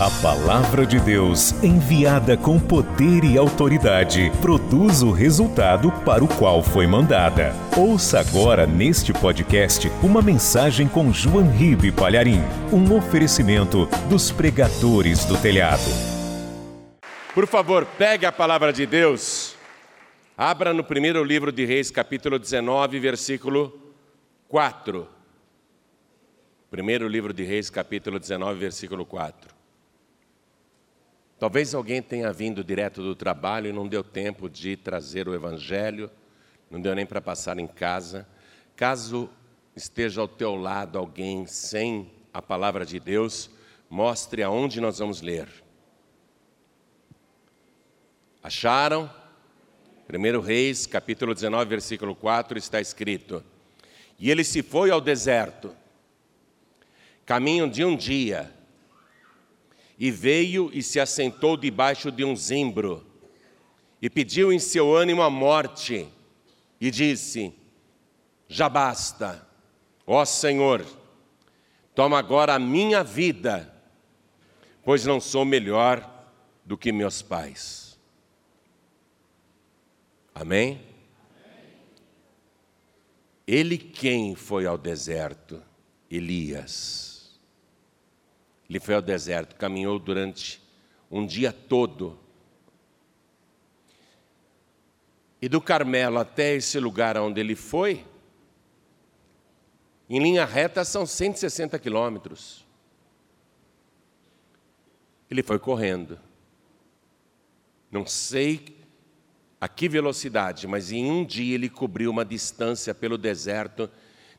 A palavra de Deus, enviada com poder e autoridade, produz o resultado para o qual foi mandada. Ouça agora neste podcast uma mensagem com João Ribe Palharim, um oferecimento dos pregadores do telhado. Por favor, pegue a palavra de Deus. Abra no primeiro livro de Reis, capítulo 19, versículo 4. Primeiro livro de Reis, capítulo 19, versículo 4. Talvez alguém tenha vindo direto do trabalho e não deu tempo de trazer o Evangelho, não deu nem para passar em casa. Caso esteja ao teu lado alguém sem a palavra de Deus, mostre aonde nós vamos ler. Acharam? 1 Reis, capítulo 19, versículo 4, está escrito: E ele se foi ao deserto, caminho de um dia, e veio e se assentou debaixo de um zimbro, e pediu em seu ânimo a morte, e disse: Já basta, ó Senhor, toma agora a minha vida, pois não sou melhor do que meus pais. Amém? Ele quem foi ao deserto? Elias. Ele foi ao deserto, caminhou durante um dia todo. E do Carmelo até esse lugar onde ele foi, em linha reta são 160 quilômetros. Ele foi correndo. Não sei a que velocidade, mas em um dia ele cobriu uma distância pelo deserto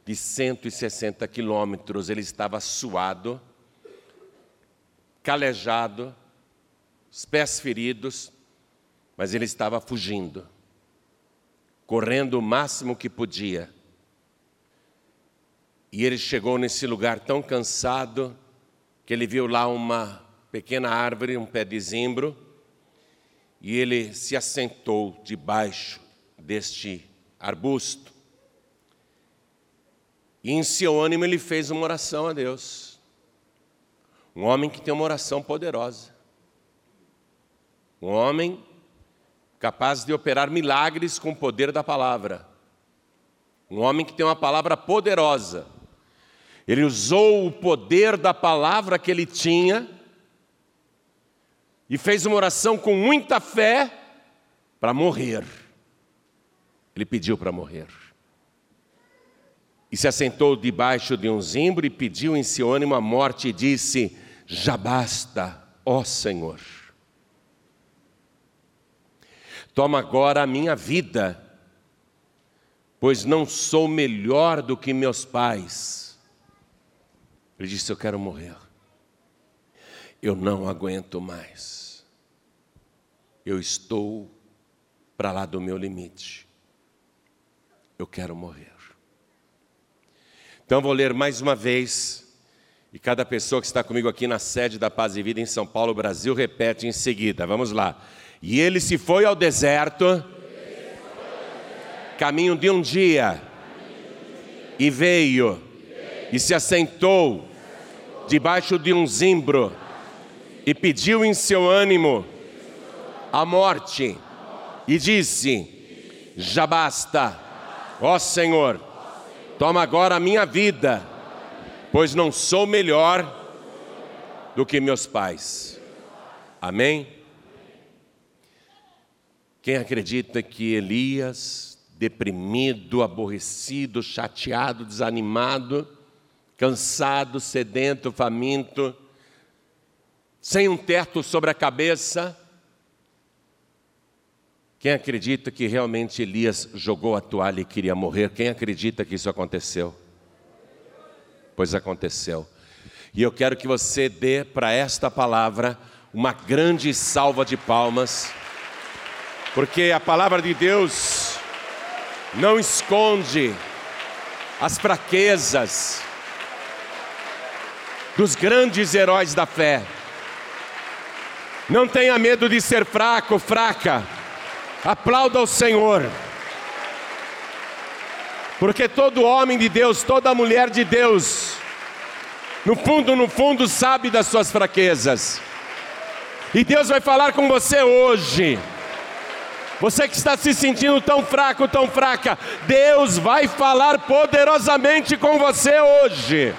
de 160 quilômetros. Ele estava suado calejado, os pés feridos, mas ele estava fugindo, correndo o máximo que podia. E ele chegou nesse lugar tão cansado que ele viu lá uma pequena árvore, um pé de zimbro, e ele se assentou debaixo deste arbusto. E em seu ânimo ele fez uma oração a Deus. Um homem que tem uma oração poderosa. Um homem capaz de operar milagres com o poder da palavra. Um homem que tem uma palavra poderosa. Ele usou o poder da palavra que ele tinha e fez uma oração com muita fé para morrer. Ele pediu para morrer. E se assentou debaixo de um zimbro e pediu em seu ânimo a morte e disse: já basta, ó Senhor. Toma agora a minha vida, pois não sou melhor do que meus pais. Ele disse: Eu quero morrer. Eu não aguento mais. Eu estou para lá do meu limite. Eu quero morrer. Então vou ler mais uma vez e cada pessoa que está comigo aqui na sede da Paz e Vida em São Paulo, Brasil, repete em seguida. Vamos lá. E ele se foi ao deserto, caminho de um dia, e veio, e se assentou debaixo de um zimbro, e pediu em seu ânimo a morte, e disse: Já basta, ó Senhor, toma agora a minha vida pois não sou melhor do que meus pais. Amém? Quem acredita que Elias, deprimido, aborrecido, chateado, desanimado, cansado, sedento, faminto, sem um teto sobre a cabeça, quem acredita que realmente Elias jogou a toalha e queria morrer? Quem acredita que isso aconteceu? pois aconteceu. E eu quero que você dê para esta palavra uma grande salva de palmas, porque a palavra de Deus não esconde as fraquezas dos grandes heróis da fé. Não tenha medo de ser fraco, fraca. Aplauda o Senhor. Porque todo homem de Deus, toda mulher de Deus, no fundo, no fundo, sabe das suas fraquezas. E Deus vai falar com você hoje. Você que está se sentindo tão fraco, tão fraca, Deus vai falar poderosamente com você hoje.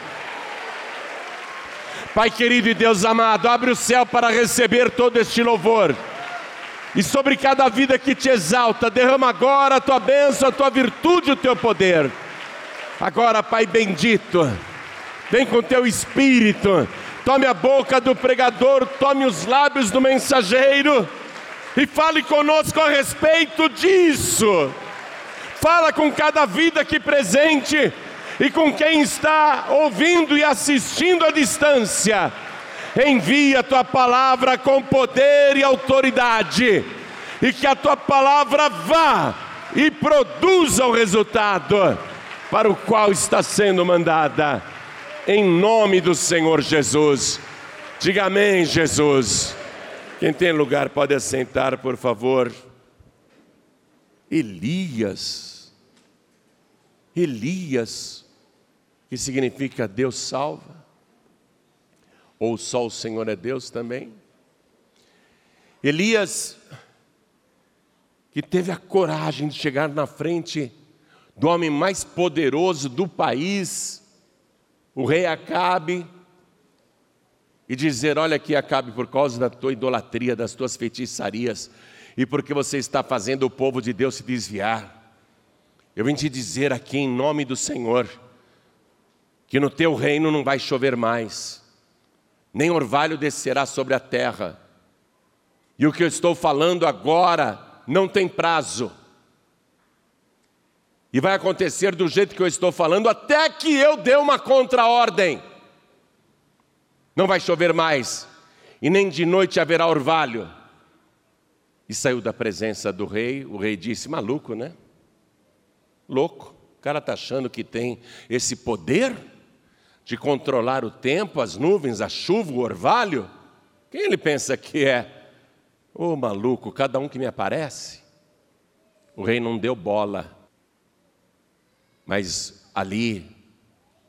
Pai querido e Deus amado, abre o céu para receber todo este louvor. E sobre cada vida que te exalta, derrama agora a tua bênção, a tua virtude, o teu poder. Agora, Pai bendito, vem com teu espírito, tome a boca do pregador, tome os lábios do mensageiro e fale conosco a respeito disso. Fala com cada vida aqui presente e com quem está ouvindo e assistindo à distância. Envia a tua palavra com poder e autoridade, e que a tua palavra vá e produza o resultado para o qual está sendo mandada, em nome do Senhor Jesus. Diga amém, Jesus. Quem tem lugar pode assentar, por favor. Elias. Elias, que significa Deus salva. Ou só o Senhor é Deus também. Elias, que teve a coragem de chegar na frente do homem mais poderoso do país, o rei Acabe, e dizer: Olha aqui, Acabe, por causa da tua idolatria, das tuas feitiçarias, e porque você está fazendo o povo de Deus se desviar, eu vim te dizer aqui em nome do Senhor, que no teu reino não vai chover mais, nem orvalho descerá sobre a terra, e o que eu estou falando agora não tem prazo, e vai acontecer do jeito que eu estou falando, até que eu dê uma contra-ordem. Não vai chover mais, e nem de noite haverá orvalho. E saiu da presença do rei, o rei disse: maluco, né? Louco, o cara está achando que tem esse poder de controlar o tempo, as nuvens, a chuva, o orvalho? Quem ele pensa que é? Ô oh, maluco, cada um que me aparece. O rei não deu bola, mas ali,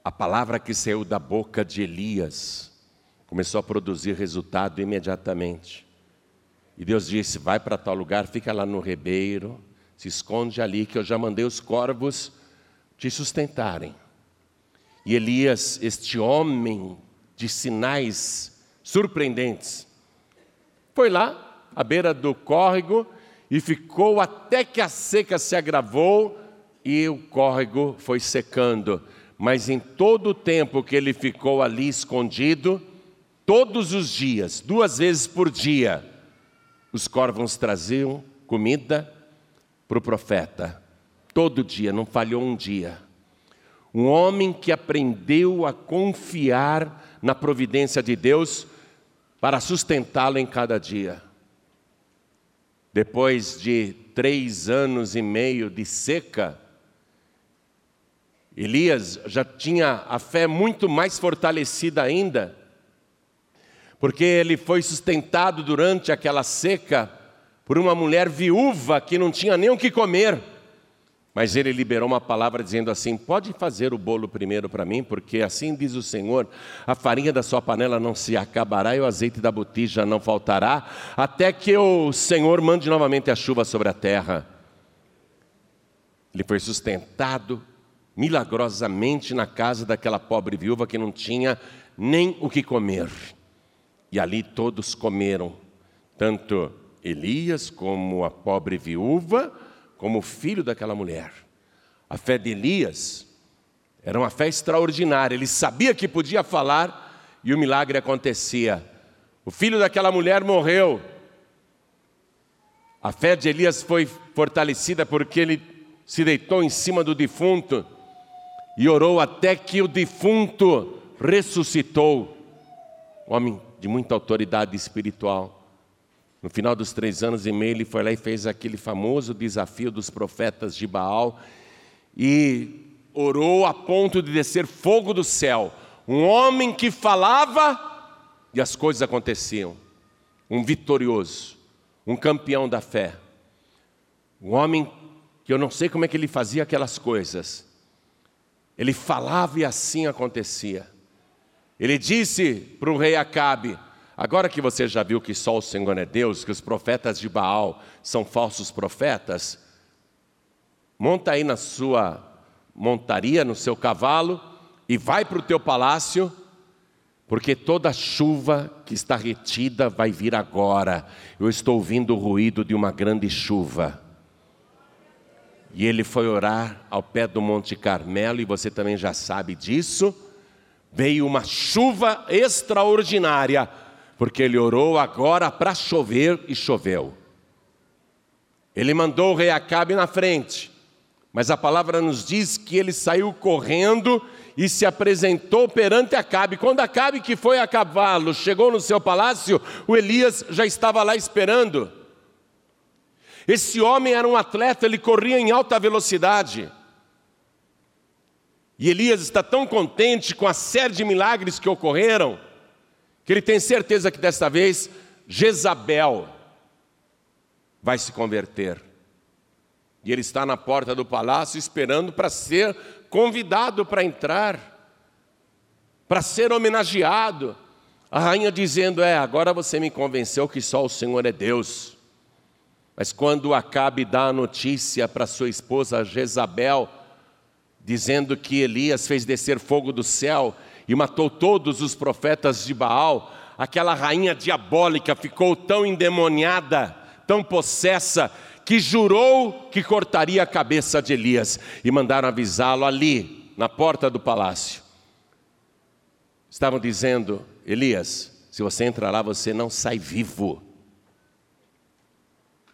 a palavra que saiu da boca de Elias, começou a produzir resultado imediatamente. E Deus disse: vai para tal lugar, fica lá no rebeiro, se esconde ali, que eu já mandei os corvos te sustentarem. E Elias, este homem de sinais surpreendentes, foi lá, à beira do córrego, e ficou até que a seca se agravou e o córrego foi secando. Mas em todo o tempo que ele ficou ali escondido, Todos os dias, duas vezes por dia, os corvos traziam comida para o profeta. Todo dia, não falhou um dia. Um homem que aprendeu a confiar na providência de Deus para sustentá-lo em cada dia. Depois de três anos e meio de seca, Elias já tinha a fé muito mais fortalecida ainda porque ele foi sustentado durante aquela seca por uma mulher viúva que não tinha nem o que comer. Mas ele liberou uma palavra dizendo assim: Pode fazer o bolo primeiro para mim, porque assim diz o Senhor: a farinha da sua panela não se acabará e o azeite da botija não faltará, até que o Senhor mande novamente a chuva sobre a terra. Ele foi sustentado milagrosamente na casa daquela pobre viúva que não tinha nem o que comer. E ali todos comeram, tanto Elias como a pobre viúva, como filho daquela mulher. A fé de Elias era uma fé extraordinária, ele sabia que podia falar e o milagre acontecia. O filho daquela mulher morreu. A fé de Elias foi fortalecida porque ele se deitou em cima do defunto e orou até que o defunto ressuscitou. Homem de muita autoridade espiritual. No final dos três anos e meio, ele foi lá e fez aquele famoso desafio dos profetas de Baal e orou a ponto de descer fogo do céu. Um homem que falava e as coisas aconteciam. Um vitorioso, um campeão da fé. Um homem que eu não sei como é que ele fazia aquelas coisas. Ele falava e assim acontecia. Ele disse para o rei Acabe: Agora que você já viu que só o Senhor é Deus, que os profetas de Baal são falsos profetas, monta aí na sua montaria, no seu cavalo e vai para o teu palácio, porque toda chuva que está retida vai vir agora. Eu estou ouvindo o ruído de uma grande chuva. E ele foi orar ao pé do Monte Carmelo, e você também já sabe disso. Veio uma chuva extraordinária, porque ele orou agora para chover e choveu. Ele mandou o rei Acabe na frente, mas a palavra nos diz que ele saiu correndo e se apresentou perante Acabe. Quando Acabe, que foi a cavalo, chegou no seu palácio, o Elias já estava lá esperando. Esse homem era um atleta, ele corria em alta velocidade. E Elias está tão contente com a série de milagres que ocorreram, que ele tem certeza que desta vez Jezabel vai se converter. E ele está na porta do palácio esperando para ser convidado para entrar, para ser homenageado. A rainha dizendo: É, agora você me convenceu que só o Senhor é Deus. Mas quando Acabe dá a notícia para sua esposa Jezabel, dizendo que Elias fez descer fogo do céu e matou todos os profetas de Baal, aquela rainha diabólica ficou tão endemoniada, tão possessa, que jurou que cortaria a cabeça de Elias e mandaram avisá-lo ali, na porta do palácio. Estavam dizendo: Elias, se você entrar lá, você não sai vivo.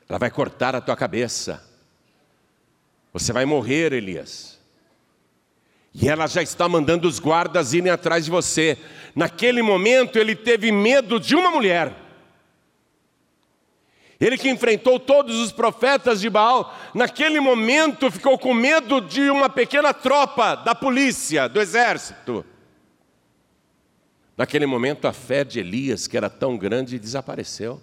Ela vai cortar a tua cabeça. Você vai morrer, Elias. E ela já está mandando os guardas irem atrás de você. Naquele momento ele teve medo de uma mulher. Ele que enfrentou todos os profetas de Baal, naquele momento ficou com medo de uma pequena tropa da polícia, do exército. Naquele momento a fé de Elias, que era tão grande, desapareceu.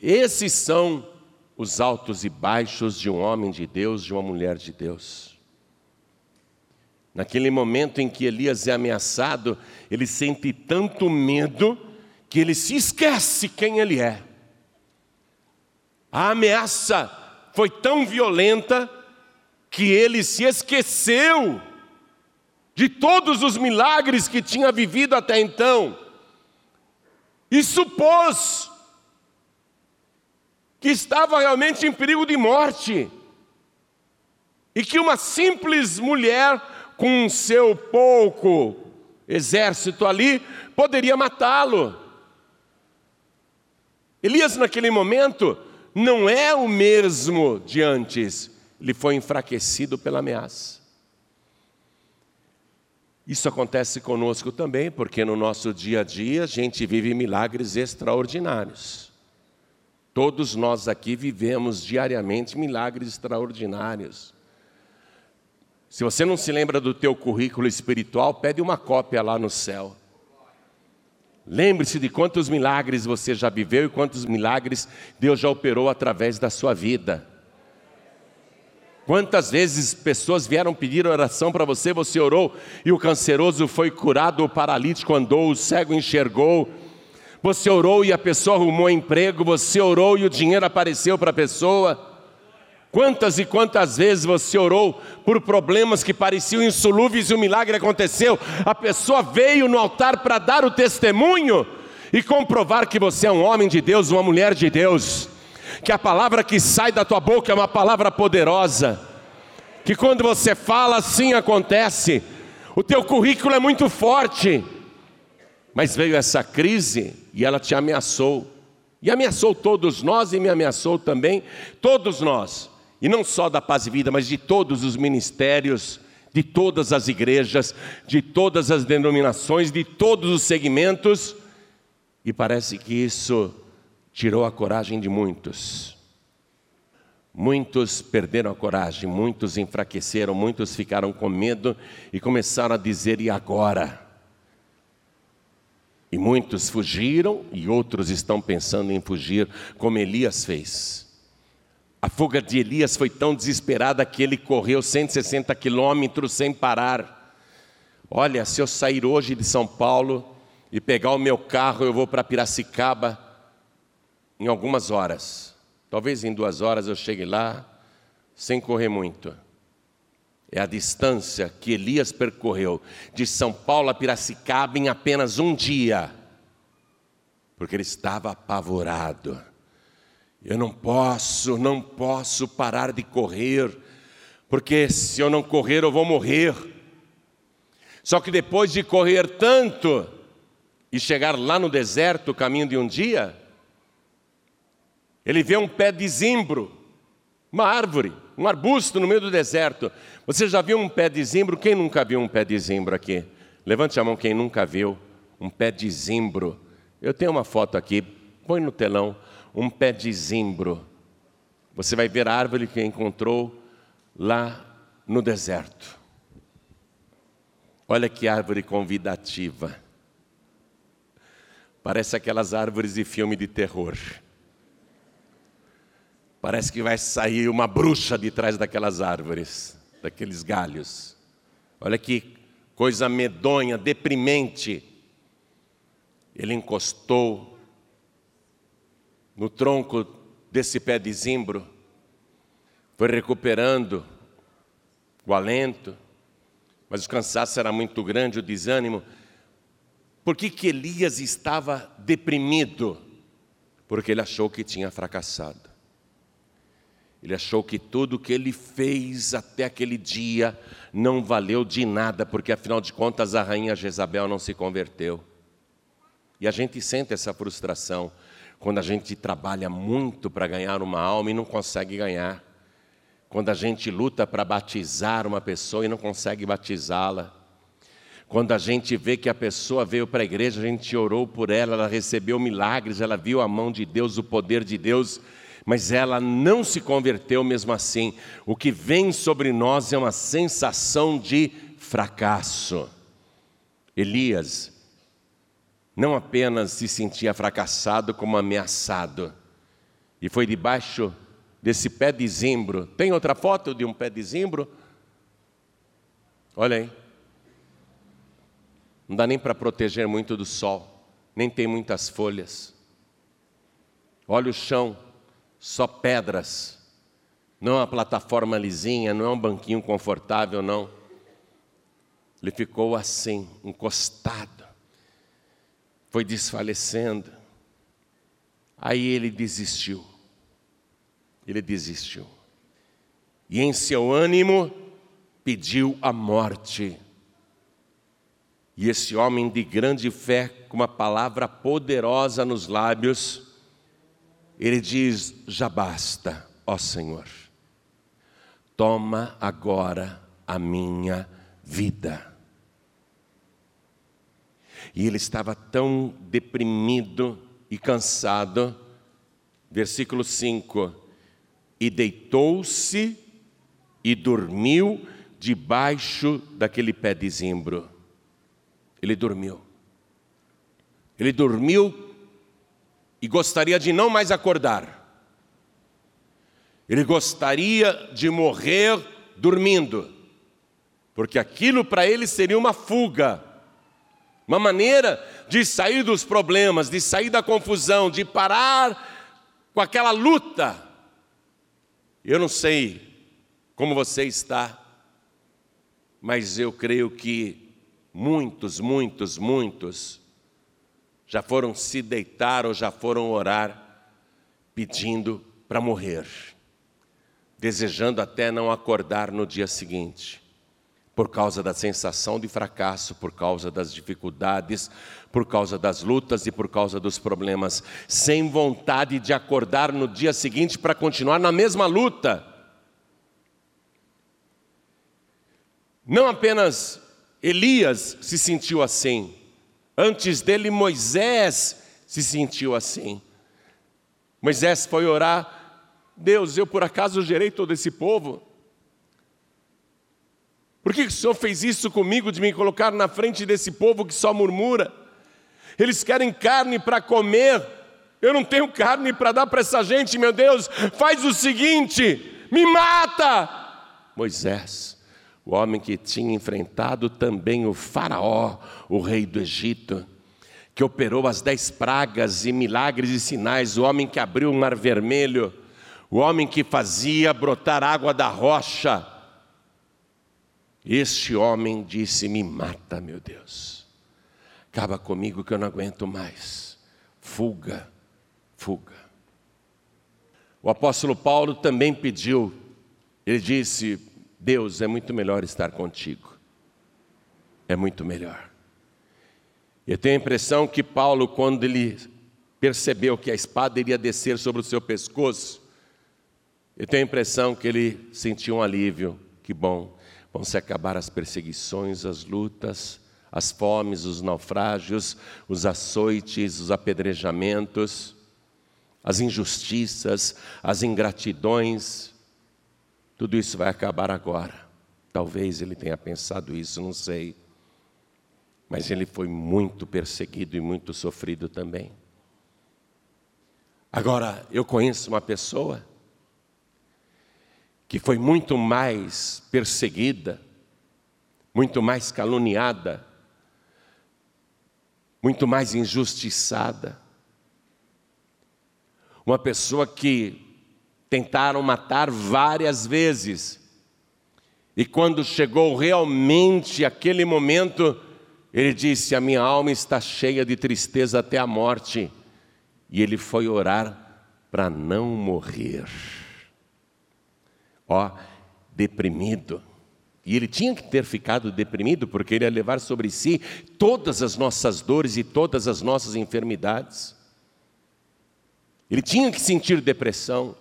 Esses são os altos e baixos de um homem de Deus, de uma mulher de Deus. Naquele momento em que Elias é ameaçado, ele sente tanto medo que ele se esquece quem ele é. A ameaça foi tão violenta que ele se esqueceu de todos os milagres que tinha vivido até então e supôs que estava realmente em perigo de morte e que uma simples mulher com seu pouco exército ali poderia matá-lo. Elias, naquele momento, não é o mesmo de antes, ele foi enfraquecido pela ameaça. Isso acontece conosco também, porque no nosso dia a dia a gente vive milagres extraordinários. Todos nós aqui vivemos diariamente milagres extraordinários. Se você não se lembra do teu currículo espiritual, pede uma cópia lá no céu. Lembre-se de quantos milagres você já viveu e quantos milagres Deus já operou através da sua vida. Quantas vezes pessoas vieram pedir oração para você, você orou e o canceroso foi curado, o paralítico andou, o cego enxergou, você orou e a pessoa arrumou emprego, você orou e o dinheiro apareceu para a pessoa. Quantas e quantas vezes você orou por problemas que pareciam insolúveis e o milagre aconteceu? A pessoa veio no altar para dar o testemunho e comprovar que você é um homem de Deus, uma mulher de Deus, que a palavra que sai da tua boca é uma palavra poderosa, que quando você fala assim acontece. O teu currículo é muito forte, mas veio essa crise e ela te ameaçou. E ameaçou todos nós e me ameaçou também, todos nós. E não só da paz e vida, mas de todos os ministérios, de todas as igrejas, de todas as denominações, de todos os segmentos. E parece que isso tirou a coragem de muitos. Muitos perderam a coragem, muitos enfraqueceram, muitos ficaram com medo e começaram a dizer: e agora? E muitos fugiram e outros estão pensando em fugir, como Elias fez. A fuga de Elias foi tão desesperada que ele correu 160 quilômetros sem parar. Olha, se eu sair hoje de São Paulo e pegar o meu carro, eu vou para Piracicaba em algumas horas. Talvez em duas horas eu chegue lá sem correr muito. É a distância que Elias percorreu de São Paulo a Piracicaba em apenas um dia, porque ele estava apavorado. Eu não posso, não posso parar de correr, porque se eu não correr eu vou morrer. Só que depois de correr tanto e chegar lá no deserto, caminho de um dia, ele vê um pé de zimbro, uma árvore, um arbusto no meio do deserto. Você já viu um pé de zimbro? Quem nunca viu um pé de zimbro aqui? Levante a mão quem nunca viu um pé de zimbro. Eu tenho uma foto aqui, põe no telão, um pé de zimbro. Você vai ver a árvore que encontrou lá no deserto. Olha que árvore convidativa. Parece aquelas árvores de filme de terror. Parece que vai sair uma bruxa de trás daquelas árvores, daqueles galhos. Olha que coisa medonha, deprimente. Ele encostou no tronco desse pé de zimbro, foi recuperando o alento, mas o cansaço era muito grande, o desânimo. Por que, que Elias estava deprimido? Porque ele achou que tinha fracassado. Ele achou que tudo que ele fez até aquele dia não valeu de nada, porque afinal de contas a rainha Jezabel não se converteu. E a gente sente essa frustração quando a gente trabalha muito para ganhar uma alma e não consegue ganhar. Quando a gente luta para batizar uma pessoa e não consegue batizá-la. Quando a gente vê que a pessoa veio para a igreja, a gente orou por ela, ela recebeu milagres, ela viu a mão de Deus, o poder de Deus, mas ela não se converteu mesmo assim. O que vem sobre nós é uma sensação de fracasso. Elias não apenas se sentia fracassado, como ameaçado, e foi debaixo desse pé de zimbro. Tem outra foto de um pé de zimbro? Olha aí. Não dá nem para proteger muito do sol, nem tem muitas folhas. Olha o chão, só pedras. Não é uma plataforma lisinha, não é um banquinho confortável, não. Ele ficou assim, encostado. Foi desfalecendo. Aí ele desistiu. Ele desistiu. E em seu ânimo pediu a morte. E esse homem de grande fé, com uma palavra poderosa nos lábios, ele diz: Já basta, ó Senhor, toma agora a minha vida. E ele estava tão deprimido e cansado, versículo 5: e deitou-se e dormiu debaixo daquele pé de zimbro. Ele dormiu. Ele dormiu e gostaria de não mais acordar. Ele gostaria de morrer dormindo, porque aquilo para ele seria uma fuga, uma maneira de sair dos problemas, de sair da confusão, de parar com aquela luta. Eu não sei como você está, mas eu creio que muitos, muitos, muitos já foram se deitar ou já foram orar pedindo para morrer, desejando até não acordar no dia seguinte, por causa da sensação de fracasso, por causa das dificuldades, por causa das lutas e por causa dos problemas, sem vontade de acordar no dia seguinte para continuar na mesma luta. Não apenas Elias se sentiu assim, Antes dele, Moisés se sentiu assim. Moisés foi orar: Deus, eu por acaso gerei todo esse povo? Por que o Senhor fez isso comigo de me colocar na frente desse povo que só murmura? Eles querem carne para comer, eu não tenho carne para dar para essa gente, meu Deus, faz o seguinte: me mata! Moisés, o homem que tinha enfrentado também o Faraó, o rei do Egito, que operou as dez pragas e milagres e sinais, o homem que abriu o mar vermelho, o homem que fazia brotar água da rocha. Este homem disse: Me mata, meu Deus, acaba comigo que eu não aguento mais. Fuga, fuga. O apóstolo Paulo também pediu, ele disse: Deus, é muito melhor estar contigo, é muito melhor. Eu tenho a impressão que Paulo, quando ele percebeu que a espada iria descer sobre o seu pescoço, eu tenho a impressão que ele sentiu um alívio. Que bom, vão se acabar as perseguições, as lutas, as fomes, os naufrágios, os açoites, os apedrejamentos, as injustiças, as ingratidões. Tudo isso vai acabar agora. Talvez ele tenha pensado isso, não sei mas ele foi muito perseguido e muito sofrido também. Agora, eu conheço uma pessoa que foi muito mais perseguida, muito mais caluniada, muito mais injustiçada. Uma pessoa que tentaram matar várias vezes, e quando chegou realmente aquele momento, ele disse: A minha alma está cheia de tristeza até a morte. E ele foi orar para não morrer. Ó, deprimido. E ele tinha que ter ficado deprimido, porque ele ia levar sobre si todas as nossas dores e todas as nossas enfermidades. Ele tinha que sentir depressão.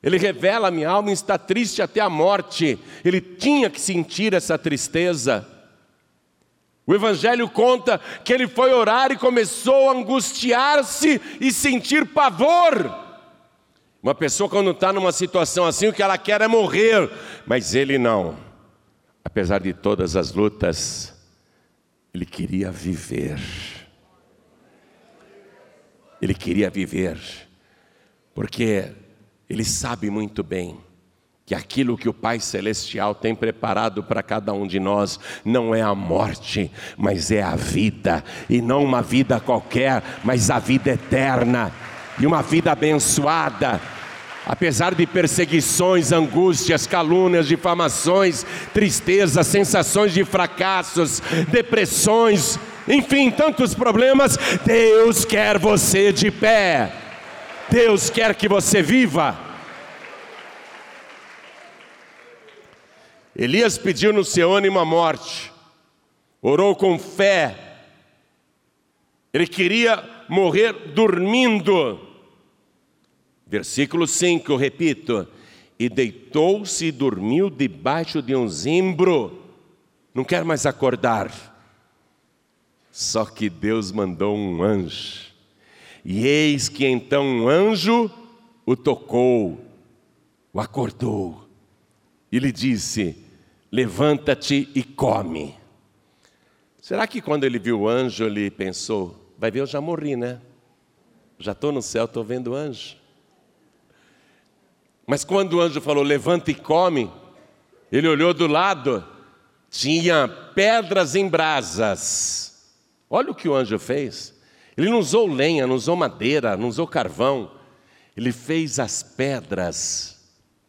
Ele revela: minha alma está triste até a morte. Ele tinha que sentir essa tristeza. O Evangelho conta que ele foi orar e começou a angustiar-se e sentir pavor. Uma pessoa, quando está numa situação assim, o que ela quer é morrer, mas ele não. Apesar de todas as lutas, ele queria viver. Ele queria viver, porque ele sabe muito bem que aquilo que o Pai Celestial tem preparado para cada um de nós não é a morte, mas é a vida, e não uma vida qualquer, mas a vida eterna, e uma vida abençoada. Apesar de perseguições, angústias, calúnias, difamações, tristezas, sensações de fracassos, depressões, enfim, tantos problemas, Deus quer você de pé. Deus quer que você viva. Elias pediu no seu ânimo a morte, orou com fé, ele queria morrer dormindo. Versículo 5, eu repito: e deitou-se e dormiu debaixo de um zimbro, não quer mais acordar. Só que Deus mandou um anjo, e eis que então um anjo o tocou, o acordou, e lhe disse: levanta-te e come. Será que quando ele viu o anjo, ele pensou, vai ver, eu já morri, né? Já estou no céu, estou vendo o anjo. Mas quando o anjo falou, levanta e come, ele olhou do lado, tinha pedras em brasas. Olha o que o anjo fez. Ele não usou lenha, não usou madeira, não usou carvão. Ele fez as pedras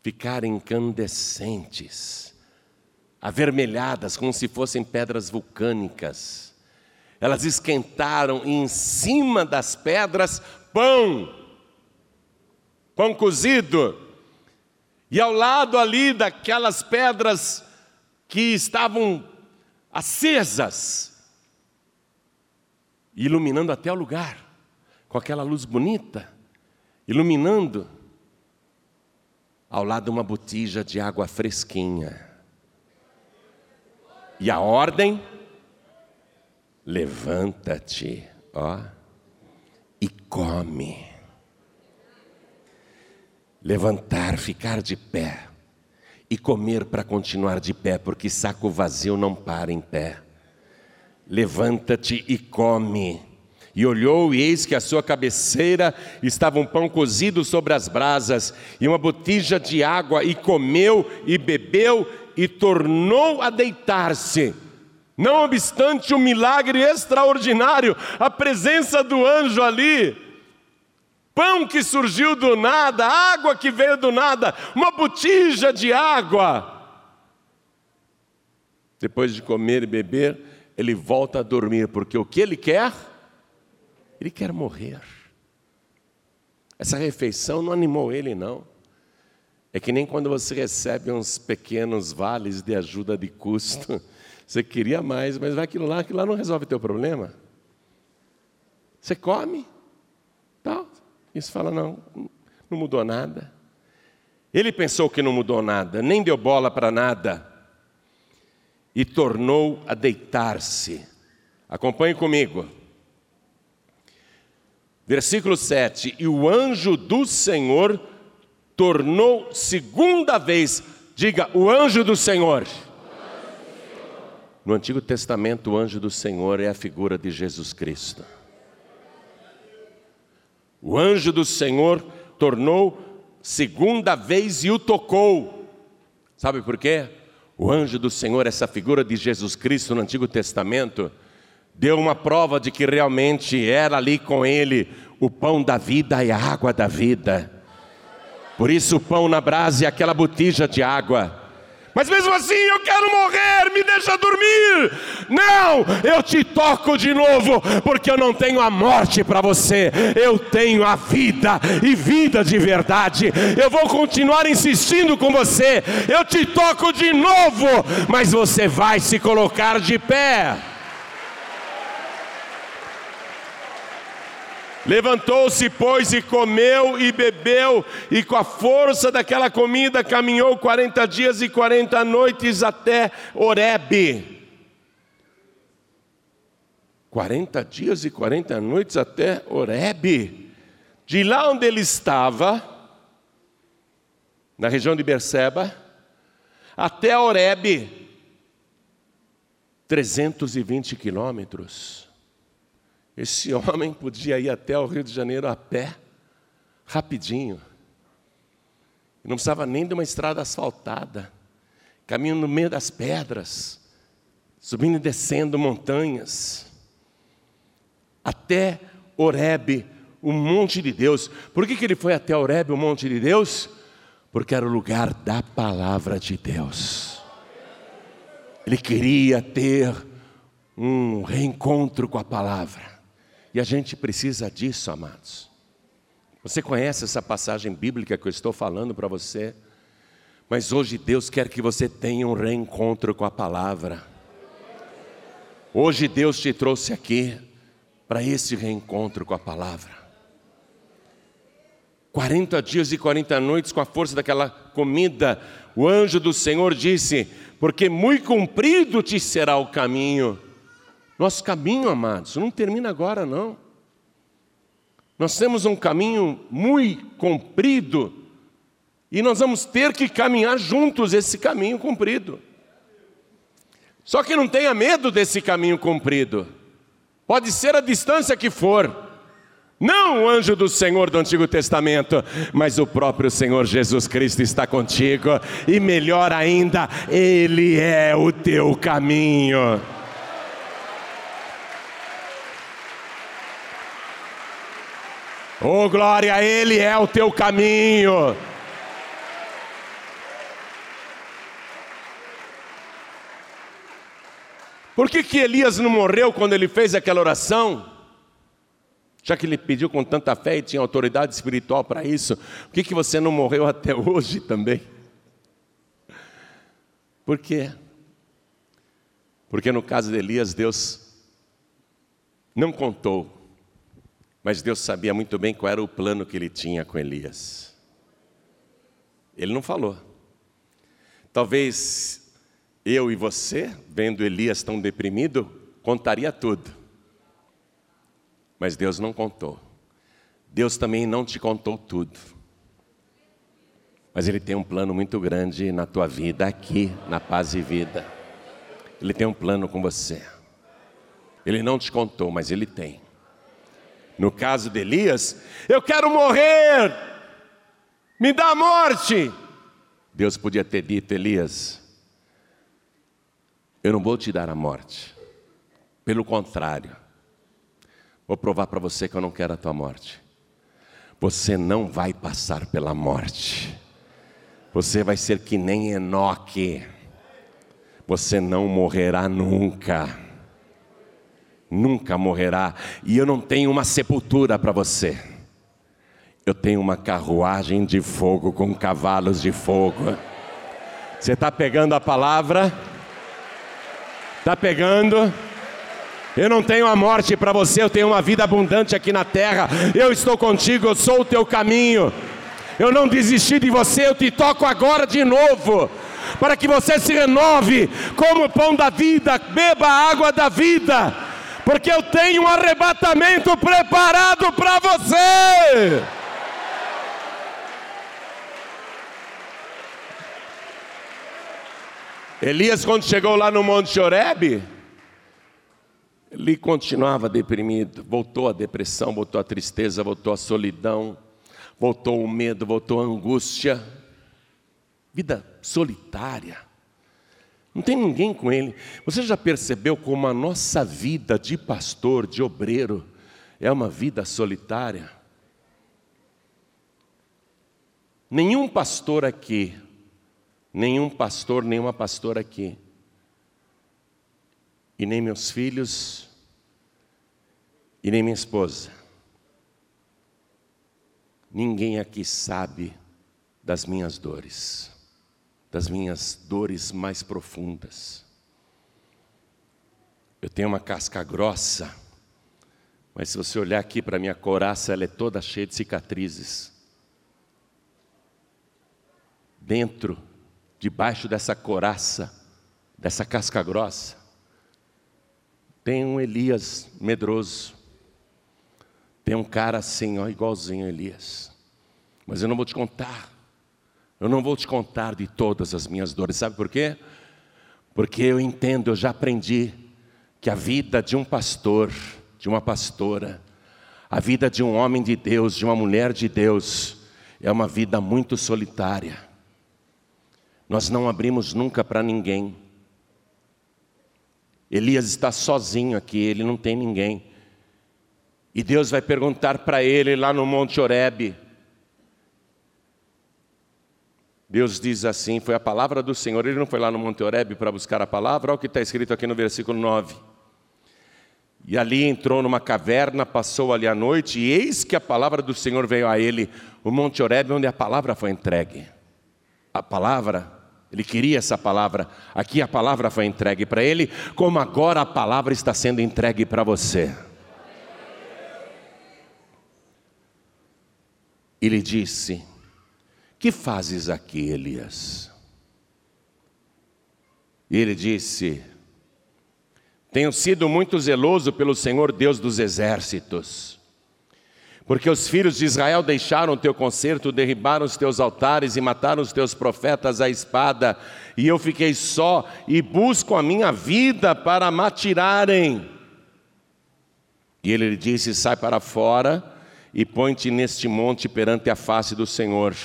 ficarem incandescentes avermelhadas, como se fossem pedras vulcânicas. Elas esquentaram e em cima das pedras pão, pão cozido. E ao lado ali daquelas pedras que estavam acesas, iluminando até o lugar, com aquela luz bonita, iluminando, ao lado uma botija de água fresquinha. E a ordem: levanta-te, ó, e come. Levantar, ficar de pé e comer para continuar de pé, porque saco vazio não para em pé. Levanta-te e come. E olhou, e eis que à sua cabeceira estava um pão cozido sobre as brasas e uma botija de água, e comeu e bebeu e tornou a deitar-se. Não obstante o milagre extraordinário, a presença do anjo ali, pão que surgiu do nada, água que veio do nada, uma botija de água. Depois de comer e beber, ele volta a dormir, porque o que ele quer? Ele quer morrer. Essa refeição não animou ele, não. É que nem quando você recebe uns pequenos vales de ajuda de custo. Você queria mais, mas vai aquilo lá, aquilo lá não resolve teu problema. Você come, tal. Isso fala, não, não mudou nada. Ele pensou que não mudou nada, nem deu bola para nada. E tornou a deitar-se. Acompanhe comigo. Versículo 7: E o anjo do Senhor tornou segunda vez, diga, o anjo do Senhor. No Antigo Testamento, o anjo do Senhor é a figura de Jesus Cristo. O anjo do Senhor tornou segunda vez e o tocou. Sabe por quê? O anjo do Senhor, essa figura de Jesus Cristo no Antigo Testamento, deu uma prova de que realmente era ali com ele o pão da vida e a água da vida. Por isso, o pão na brasa e aquela botija de água. Mas mesmo assim eu quero morrer, me deixa dormir. Não, eu te toco de novo, porque eu não tenho a morte para você, eu tenho a vida e vida de verdade. Eu vou continuar insistindo com você, eu te toco de novo, mas você vai se colocar de pé. Levantou-se, pois, e comeu e bebeu, e com a força daquela comida caminhou 40 dias e 40 noites até Horebe. 40 dias e 40 noites até Horebe. De lá onde ele estava, na região de Berseba, até Horebe, 320 quilômetros. Esse homem podia ir até o Rio de Janeiro a pé, rapidinho. Não precisava nem de uma estrada asfaltada, caminhando no meio das pedras, subindo e descendo montanhas, até Oreb, o monte de Deus. Por que, que ele foi até Oreb, o monte de Deus? Porque era o lugar da palavra de Deus. Ele queria ter um reencontro com a palavra. E a gente precisa disso, amados. Você conhece essa passagem bíblica que eu estou falando para você? Mas hoje Deus quer que você tenha um reencontro com a palavra. Hoje Deus te trouxe aqui para esse reencontro com a palavra. 40 dias e 40 noites com a força daquela comida, o anjo do Senhor disse: Porque muito comprido te será o caminho nosso caminho, amados, não termina agora, não. Nós temos um caminho muito comprido e nós vamos ter que caminhar juntos esse caminho comprido. Só que não tenha medo desse caminho comprido. Pode ser a distância que for. Não o anjo do Senhor do Antigo Testamento, mas o próprio Senhor Jesus Cristo está contigo, e melhor ainda, Ele é o teu caminho. Oh, glória, Ele é o teu caminho. Por que, que Elias não morreu quando ele fez aquela oração? Já que ele pediu com tanta fé e tinha autoridade espiritual para isso, por que, que você não morreu até hoje também? Por quê? Porque no caso de Elias, Deus não contou mas Deus sabia muito bem qual era o plano que ele tinha com Elias. Ele não falou. Talvez eu e você, vendo Elias tão deprimido, contaria tudo. Mas Deus não contou. Deus também não te contou tudo. Mas Ele tem um plano muito grande na tua vida, aqui, na paz e vida. Ele tem um plano com você. Ele não te contou, mas Ele tem. No caso de Elias, eu quero morrer, me dá a morte. Deus podia ter dito, Elias, Eu não vou te dar a morte. Pelo contrário, vou provar para você que eu não quero a tua morte. Você não vai passar pela morte. Você vai ser que nem Enoque. Você não morrerá nunca. Nunca morrerá. E eu não tenho uma sepultura para você. Eu tenho uma carruagem de fogo com cavalos de fogo. Você está pegando a palavra? Está pegando? Eu não tenho a morte para você, eu tenho uma vida abundante aqui na terra. Eu estou contigo, eu sou o teu caminho. Eu não desisti de você, eu te toco agora de novo para que você se renove como o pão da vida, beba a água da vida, porque eu tenho um arrebatamento preparado para você. Elias, quando chegou lá no Monte Horebe, ele continuava deprimido, voltou a depressão, voltou a tristeza, voltou a solidão, voltou o medo, voltou a angústia vida solitária. Não tem ninguém com ele. Você já percebeu como a nossa vida de pastor, de obreiro, é uma vida solitária? Nenhum pastor aqui, nenhum pastor, nenhuma pastora aqui, e nem meus filhos, e nem minha esposa, ninguém aqui sabe das minhas dores das minhas dores mais profundas. Eu tenho uma casca grossa, mas se você olhar aqui para a minha coraça, ela é toda cheia de cicatrizes. Dentro, debaixo dessa coraça, dessa casca grossa, tem um Elias medroso. Tem um cara assim, ó, igualzinho a Elias. Mas eu não vou te contar eu não vou te contar de todas as minhas dores, sabe por quê? Porque eu entendo, eu já aprendi que a vida de um pastor, de uma pastora, a vida de um homem de Deus, de uma mulher de Deus, é uma vida muito solitária. Nós não abrimos nunca para ninguém. Elias está sozinho aqui, ele não tem ninguém. E Deus vai perguntar para ele lá no Monte Horebe: Deus diz assim: foi a palavra do Senhor. Ele não foi lá no Monte Oreb para buscar a palavra, olha o que está escrito aqui no versículo 9. E ali entrou numa caverna, passou ali a noite, e eis que a palavra do Senhor veio a ele, o Monte Oreb, onde a palavra foi entregue. A palavra, ele queria essa palavra, aqui a palavra foi entregue para ele, como agora a palavra está sendo entregue para você. Ele disse: que fazes aqui, Elias? E ele disse: Tenho sido muito zeloso pelo Senhor Deus dos exércitos, porque os filhos de Israel deixaram o teu concerto, derribaram os teus altares e mataram os teus profetas à espada, e eu fiquei só e busco a minha vida para me atirarem. E ele lhe disse: Sai para fora e põe-te neste monte perante a face do Senhor.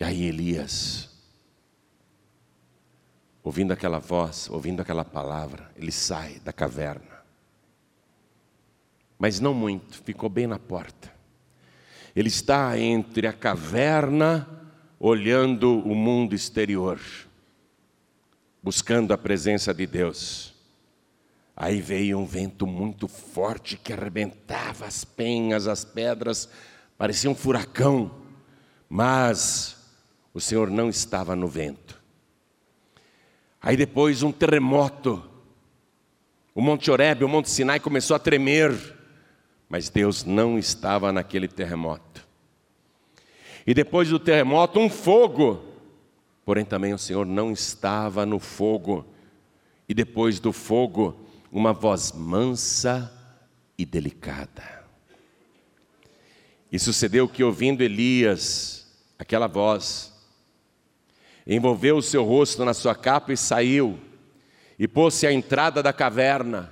E aí Elias, ouvindo aquela voz, ouvindo aquela palavra, ele sai da caverna. Mas não muito, ficou bem na porta. Ele está entre a caverna, olhando o mundo exterior, buscando a presença de Deus. Aí veio um vento muito forte que arrebentava as penhas, as pedras, parecia um furacão, mas o Senhor não estava no vento. Aí depois um terremoto. O Monte Oreb, o Monte Sinai começou a tremer, mas Deus não estava naquele terremoto. E depois do terremoto, um fogo, porém também o Senhor não estava no fogo. E depois do fogo, uma voz mansa e delicada. E sucedeu que, ouvindo Elias, aquela voz, envolveu o seu rosto na sua capa e saiu, e pôs-se à entrada da caverna.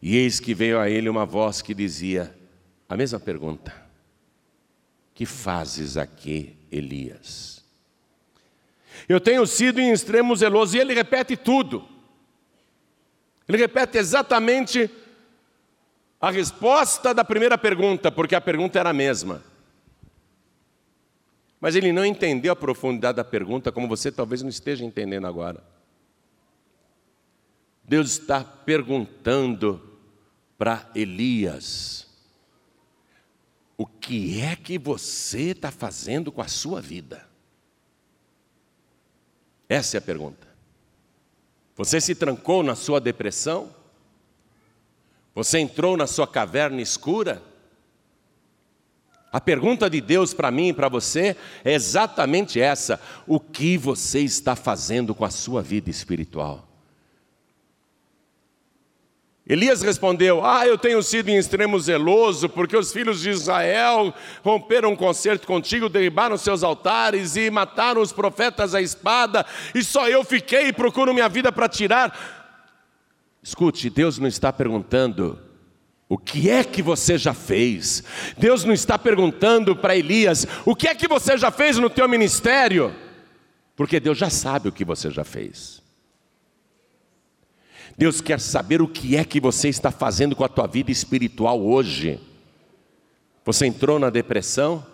E eis que veio a ele uma voz que dizia a mesma pergunta: Que fazes aqui, Elias? Eu tenho sido em extremo zeloso. E ele repete tudo. Ele repete exatamente a resposta da primeira pergunta, porque a pergunta era a mesma. Mas ele não entendeu a profundidade da pergunta, como você talvez não esteja entendendo agora. Deus está perguntando para Elias: o que é que você está fazendo com a sua vida? Essa é a pergunta. Você se trancou na sua depressão? Você entrou na sua caverna escura? A pergunta de Deus para mim e para você é exatamente essa: o que você está fazendo com a sua vida espiritual? Elias respondeu: Ah, eu tenho sido em extremo zeloso, porque os filhos de Israel romperam um concerto contigo, derribaram seus altares e mataram os profetas à espada, e só eu fiquei e procuro minha vida para tirar. Escute, Deus não está perguntando o que é que você já fez. Deus não está perguntando para Elias o que é que você já fez no teu ministério, porque Deus já sabe o que você já fez. Deus quer saber o que é que você está fazendo com a tua vida espiritual hoje. Você entrou na depressão?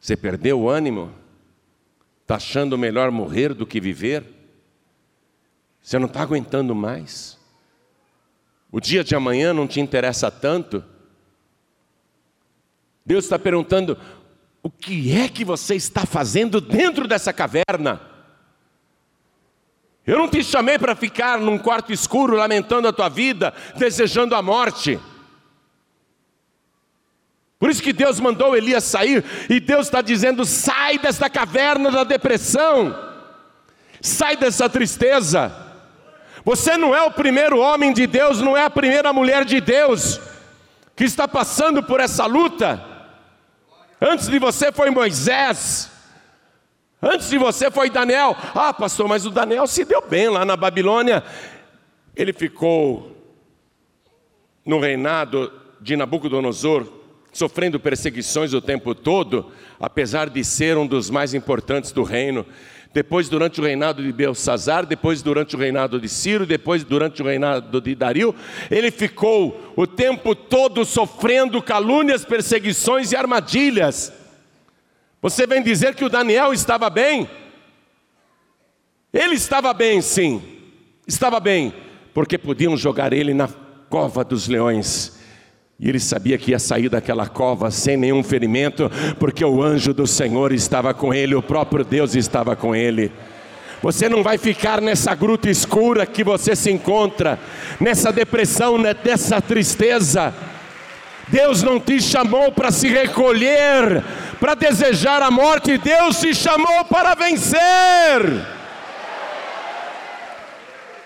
Você perdeu o ânimo? Está achando melhor morrer do que viver? Você não está aguentando mais? O dia de amanhã não te interessa tanto? Deus está perguntando: o que é que você está fazendo dentro dessa caverna? Eu não te chamei para ficar num quarto escuro lamentando a tua vida, desejando a morte. Por isso que Deus mandou Elias sair, e Deus está dizendo: sai desta caverna da depressão, sai dessa tristeza. Você não é o primeiro homem de Deus, não é a primeira mulher de Deus que está passando por essa luta. Antes de você foi Moisés, Antes de você foi Daniel. Ah, pastor, mas o Daniel se deu bem lá na Babilônia. Ele ficou no reinado de Nabucodonosor, sofrendo perseguições o tempo todo, apesar de ser um dos mais importantes do reino. Depois, durante o reinado de Belsazar, depois, durante o reinado de Ciro, depois, durante o reinado de Dario, ele ficou o tempo todo sofrendo calúnias, perseguições e armadilhas. Você vem dizer que o Daniel estava bem? Ele estava bem, sim, estava bem, porque podiam jogar ele na cova dos leões. E ele sabia que ia sair daquela cova sem nenhum ferimento, porque o anjo do Senhor estava com ele, o próprio Deus estava com ele. Você não vai ficar nessa gruta escura que você se encontra, nessa depressão, nessa tristeza. Deus não te chamou para se recolher, para desejar a morte, Deus te chamou para vencer.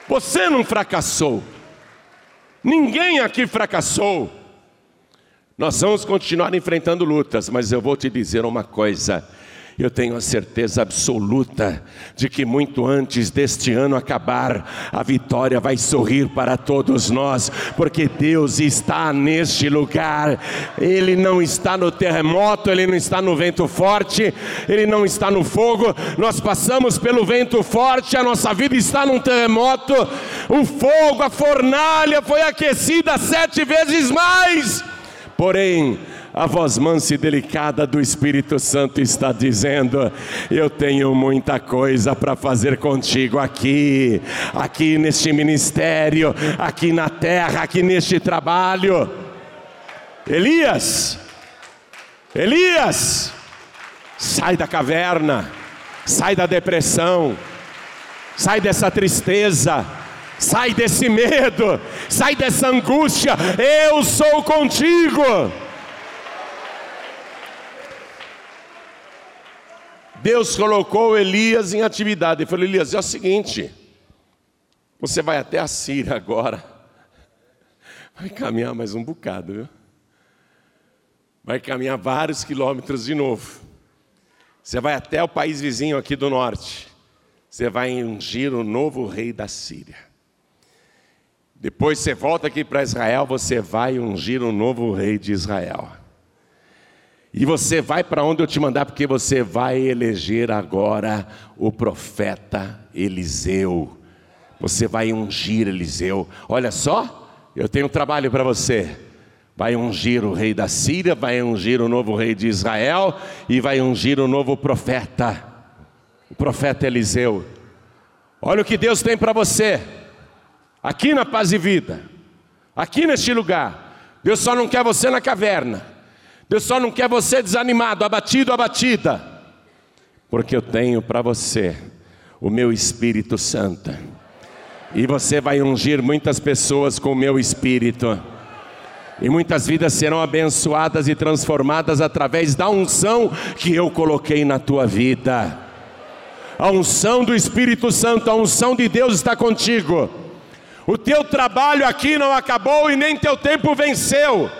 Você não fracassou, ninguém aqui fracassou. Nós vamos continuar enfrentando lutas, mas eu vou te dizer uma coisa: eu tenho a certeza absoluta de que muito antes deste ano acabar, a vitória vai sorrir para todos nós, porque Deus está neste lugar. Ele não está no terremoto, ele não está no vento forte, ele não está no fogo. Nós passamos pelo vento forte, a nossa vida está num terremoto. O fogo, a fornalha foi aquecida sete vezes mais. Porém, a voz mansa e delicada do Espírito Santo está dizendo: Eu tenho muita coisa para fazer contigo aqui, aqui neste ministério, aqui na terra, aqui neste trabalho. Elias, Elias, sai da caverna, sai da depressão, sai dessa tristeza. Sai desse medo, sai dessa angústia, eu sou contigo. Deus colocou Elias em atividade. Ele falou: Elias, é o seguinte, você vai até a Síria agora, vai caminhar mais um bocado, viu? Vai caminhar vários quilômetros de novo. Você vai até o país vizinho aqui do norte. Você vai ungir o novo rei da Síria. Depois você volta aqui para Israel, você vai ungir o novo rei de Israel. E você vai para onde eu te mandar, porque você vai eleger agora o profeta Eliseu. Você vai ungir Eliseu. Olha só, eu tenho um trabalho para você. Vai ungir o rei da Síria, vai ungir o novo rei de Israel e vai ungir o novo profeta, o profeta Eliseu. Olha o que Deus tem para você, aqui na paz e vida, aqui neste lugar. Deus só não quer você na caverna. Deus só não quer você desanimado, abatido, abatida, porque eu tenho para você o meu Espírito Santo, e você vai ungir muitas pessoas com o meu Espírito, e muitas vidas serão abençoadas e transformadas através da unção que eu coloquei na tua vida. A unção do Espírito Santo, a unção de Deus está contigo. O teu trabalho aqui não acabou e nem teu tempo venceu.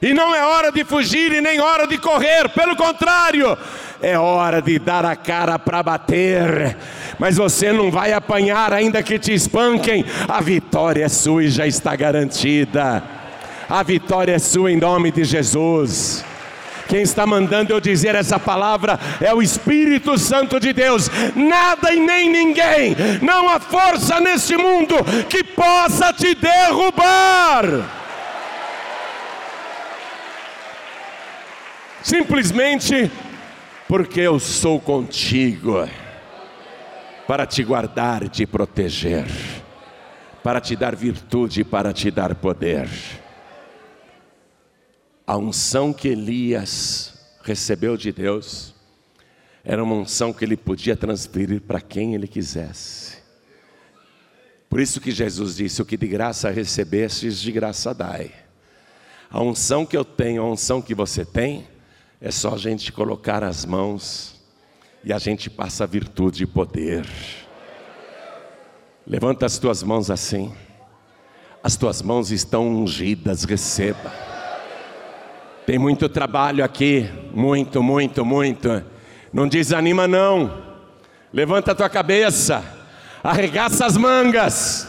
E não é hora de fugir e nem hora de correr, pelo contrário, é hora de dar a cara para bater. Mas você não vai apanhar, ainda que te espanquem, a vitória é sua e já está garantida. A vitória é sua em nome de Jesus. Quem está mandando eu dizer essa palavra é o Espírito Santo de Deus. Nada e nem ninguém, não há força neste mundo que possa te derrubar. simplesmente porque eu sou contigo, para te guardar e te proteger, para te dar virtude e para te dar poder. A unção que Elias recebeu de Deus era uma unção que ele podia transferir para quem ele quisesse. Por isso que Jesus disse: O que de graça recebestes, de graça dai. A unção que eu tenho, a unção que você tem, é só a gente colocar as mãos e a gente passa virtude e poder. Levanta as tuas mãos assim. As tuas mãos estão ungidas, receba. Tem muito trabalho aqui, muito, muito, muito. Não desanima não. Levanta a tua cabeça, arregaça as mangas.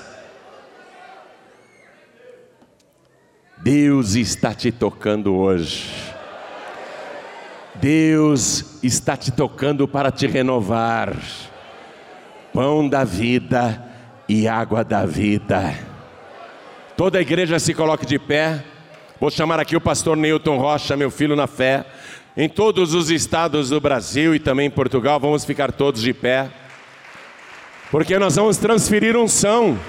Deus está te tocando hoje. Deus está te tocando para te renovar. Pão da vida e água da vida. Toda a igreja se coloque de pé. Vou chamar aqui o pastor Newton Rocha, meu filho na fé. Em todos os estados do Brasil e também em Portugal, vamos ficar todos de pé. Porque nós vamos transferir unção.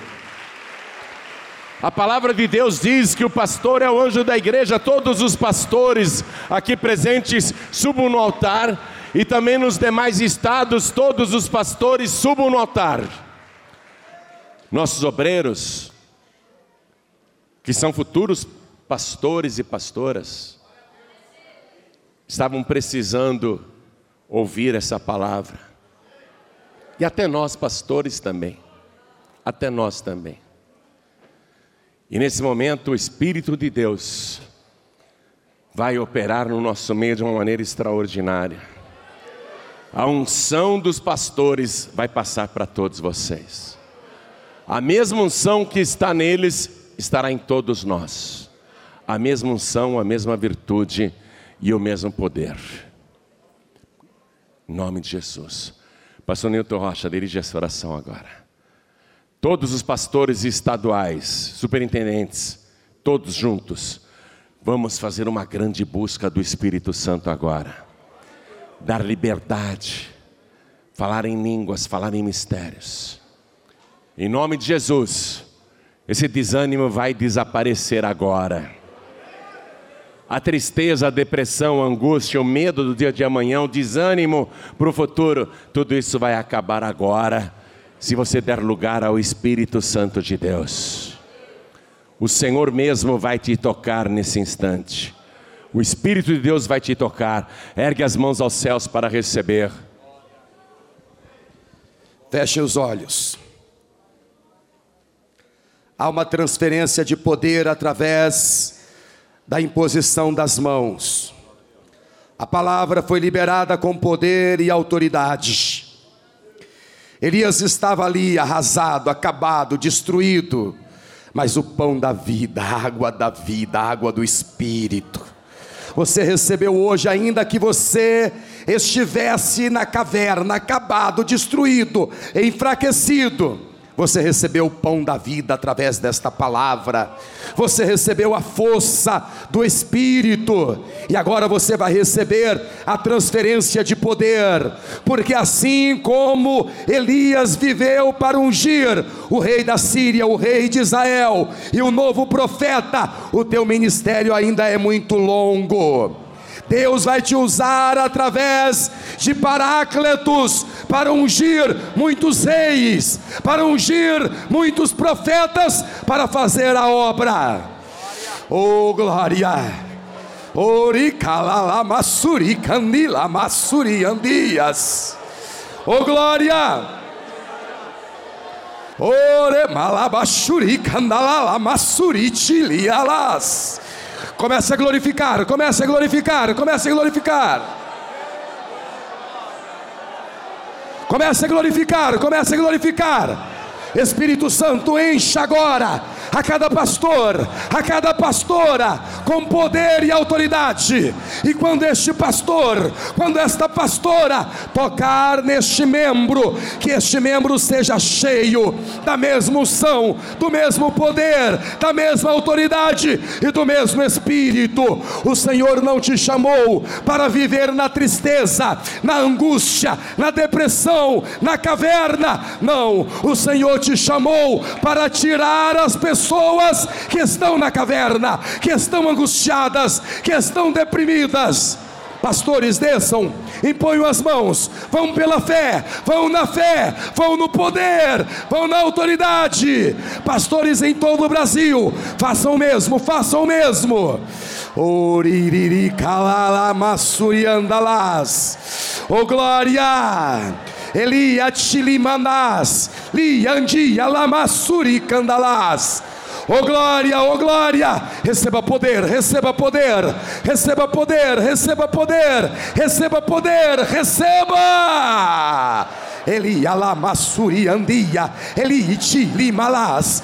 A palavra de Deus diz que o pastor é o anjo da igreja, todos os pastores aqui presentes subam no altar e também nos demais estados, todos os pastores subam no altar. Nossos obreiros, que são futuros pastores e pastoras, estavam precisando ouvir essa palavra. E até nós, pastores também. Até nós também. E nesse momento o Espírito de Deus vai operar no nosso meio de uma maneira extraordinária. A unção dos pastores vai passar para todos vocês. A mesma unção que está neles estará em todos nós. A mesma unção, a mesma virtude e o mesmo poder. Em nome de Jesus. Pastor Nilton Rocha, dirige essa oração agora. Todos os pastores estaduais, superintendentes, todos juntos, vamos fazer uma grande busca do Espírito Santo agora. Dar liberdade, falar em línguas, falar em mistérios. Em nome de Jesus, esse desânimo vai desaparecer agora. A tristeza, a depressão, a angústia, o medo do dia de amanhã, o desânimo para o futuro, tudo isso vai acabar agora se você der lugar ao Espírito Santo de Deus. O Senhor mesmo vai te tocar nesse instante. O Espírito de Deus vai te tocar. Ergue as mãos aos céus para receber. Feche os olhos. Há uma transferência de poder através da imposição das mãos. A palavra foi liberada com poder e autoridade. Elias estava ali arrasado, acabado, destruído, mas o pão da vida, a água da vida, a água do espírito, Você recebeu hoje, ainda que você estivesse na caverna, acabado, destruído, enfraquecido você recebeu o pão da vida através desta palavra. Você recebeu a força do Espírito. E agora você vai receber a transferência de poder. Porque assim como Elias viveu para ungir o rei da Síria, o rei de Israel e o novo profeta, o teu ministério ainda é muito longo. Deus vai te usar através de paráclitos para ungir muitos reis, para ungir muitos profetas, para fazer a obra. Oh glória! Oricalalamasuri candila masuri andias. Oh glória! Ore malabashuri candalala masuri chilialas. Comece a glorificar, comece a glorificar, comece a glorificar. Comece a glorificar, comece a glorificar. Espírito Santo, encha agora a cada pastor, a cada pastora, com poder e autoridade. E quando este pastor, quando esta pastora tocar neste membro, que este membro seja cheio da mesma unção, do mesmo poder, da mesma autoridade e do mesmo espírito. O Senhor não te chamou para viver na tristeza, na angústia, na depressão, na caverna. Não, o Senhor te chamou para tirar as pessoas pessoas que estão na caverna, que estão angustiadas, que estão deprimidas. Pastores, desçam, imponham as mãos, vão pela fé, vão na fé, vão no poder, vão na autoridade. Pastores em todo o Brasil, façam o mesmo, façam o mesmo. Oririri. Oh glória! Elia Chilimanás. Oh glória, oh glória, receba poder, receba poder, receba poder, receba poder, receba poder, receba. Eli alamassuri andia, Eli itili malas,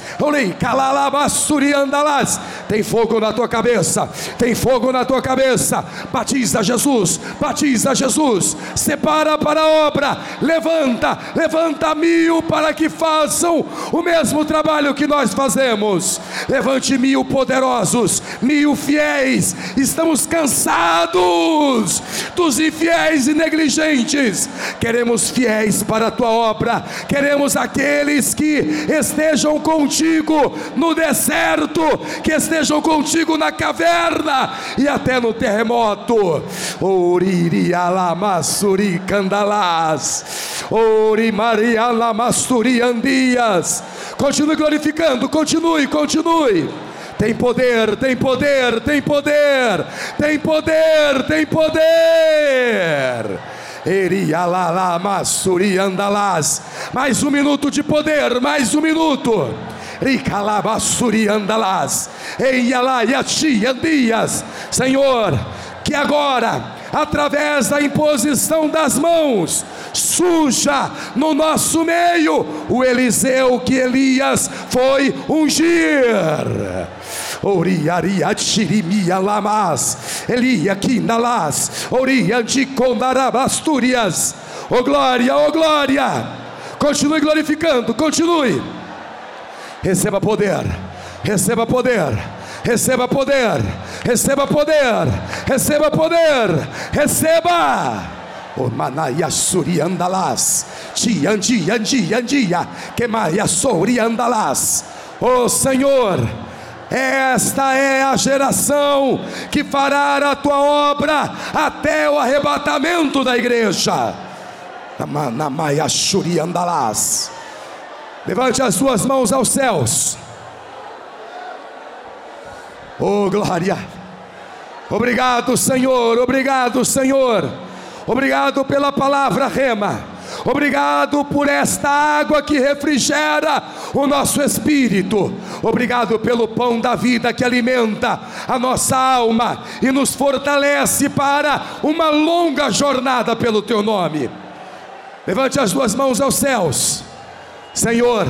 andalas. Tem fogo na tua cabeça, tem fogo na tua cabeça. Batiza Jesus, batiza Jesus. Separa para a obra, levanta, levanta mil para que façam o mesmo trabalho que nós fazemos. Levante mil poderosos, mil fiéis. Estamos cansados dos infiéis e negligentes. Queremos fiéis para a tua obra. Queremos aqueles que estejam contigo no deserto, que estejam contigo na caverna e até no terremoto. Oriria lamassuri candalás. Ori Maria lamassuri andias. Continue glorificando, continue, continue. Tem poder, tem poder, tem poder, tem poder, tem poder. Erialala Massuri Andalás. Mais um minuto de poder, mais um minuto. Ricalabassuri Andalás. Eialá Yachi Andias. Senhor, que agora, através da imposição das mãos, suja no nosso meio o Eliseu que Elias foi ungir. Oriaria Chirimia Lamas, Elia Quinalas, Oria de Condarabastúrias. Oh glória, oh glória. Continue glorificando, continue. Receba poder, receba poder receba poder, receba poder, receba poder, receba. O manaia suri andalas, tiandi andi andia, que maia sori andalas. O Senhor, esta é a geração que fará a tua obra até o arrebatamento da igreja. Levante as suas mãos aos céus. Oh glória! Obrigado, Senhor. Obrigado, Senhor. Obrigado pela palavra rema. Obrigado por esta água que refrigera o nosso espírito. Obrigado pelo pão da vida que alimenta a nossa alma e nos fortalece para uma longa jornada pelo teu nome. Levante as duas mãos aos céus. Senhor,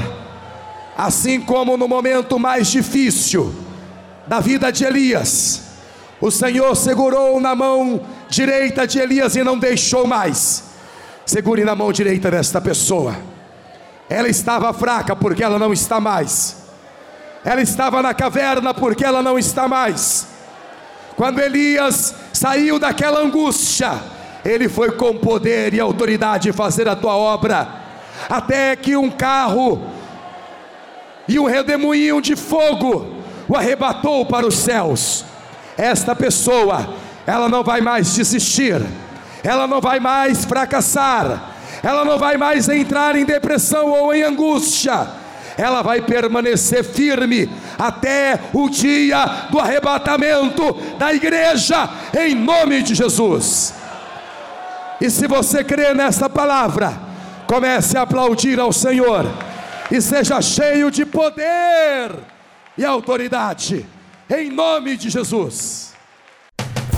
assim como no momento mais difícil da vida de Elias, O Senhor segurou na mão direita de Elias e não deixou mais. Segure na mão direita desta pessoa. Ela estava fraca porque ela não está mais. Ela estava na caverna porque ela não está mais. Quando Elias saiu daquela angústia, ele foi com poder e autoridade fazer a tua obra, até que um carro e um redemoinho de fogo o arrebatou para os céus. Esta pessoa, ela não vai mais desistir, ela não vai mais fracassar, ela não vai mais entrar em depressão ou em angústia, ela vai permanecer firme até o dia do arrebatamento da igreja, em nome de Jesus. E se você crê nessa palavra, comece a aplaudir ao Senhor e seja cheio de poder e autoridade, em nome de Jesus.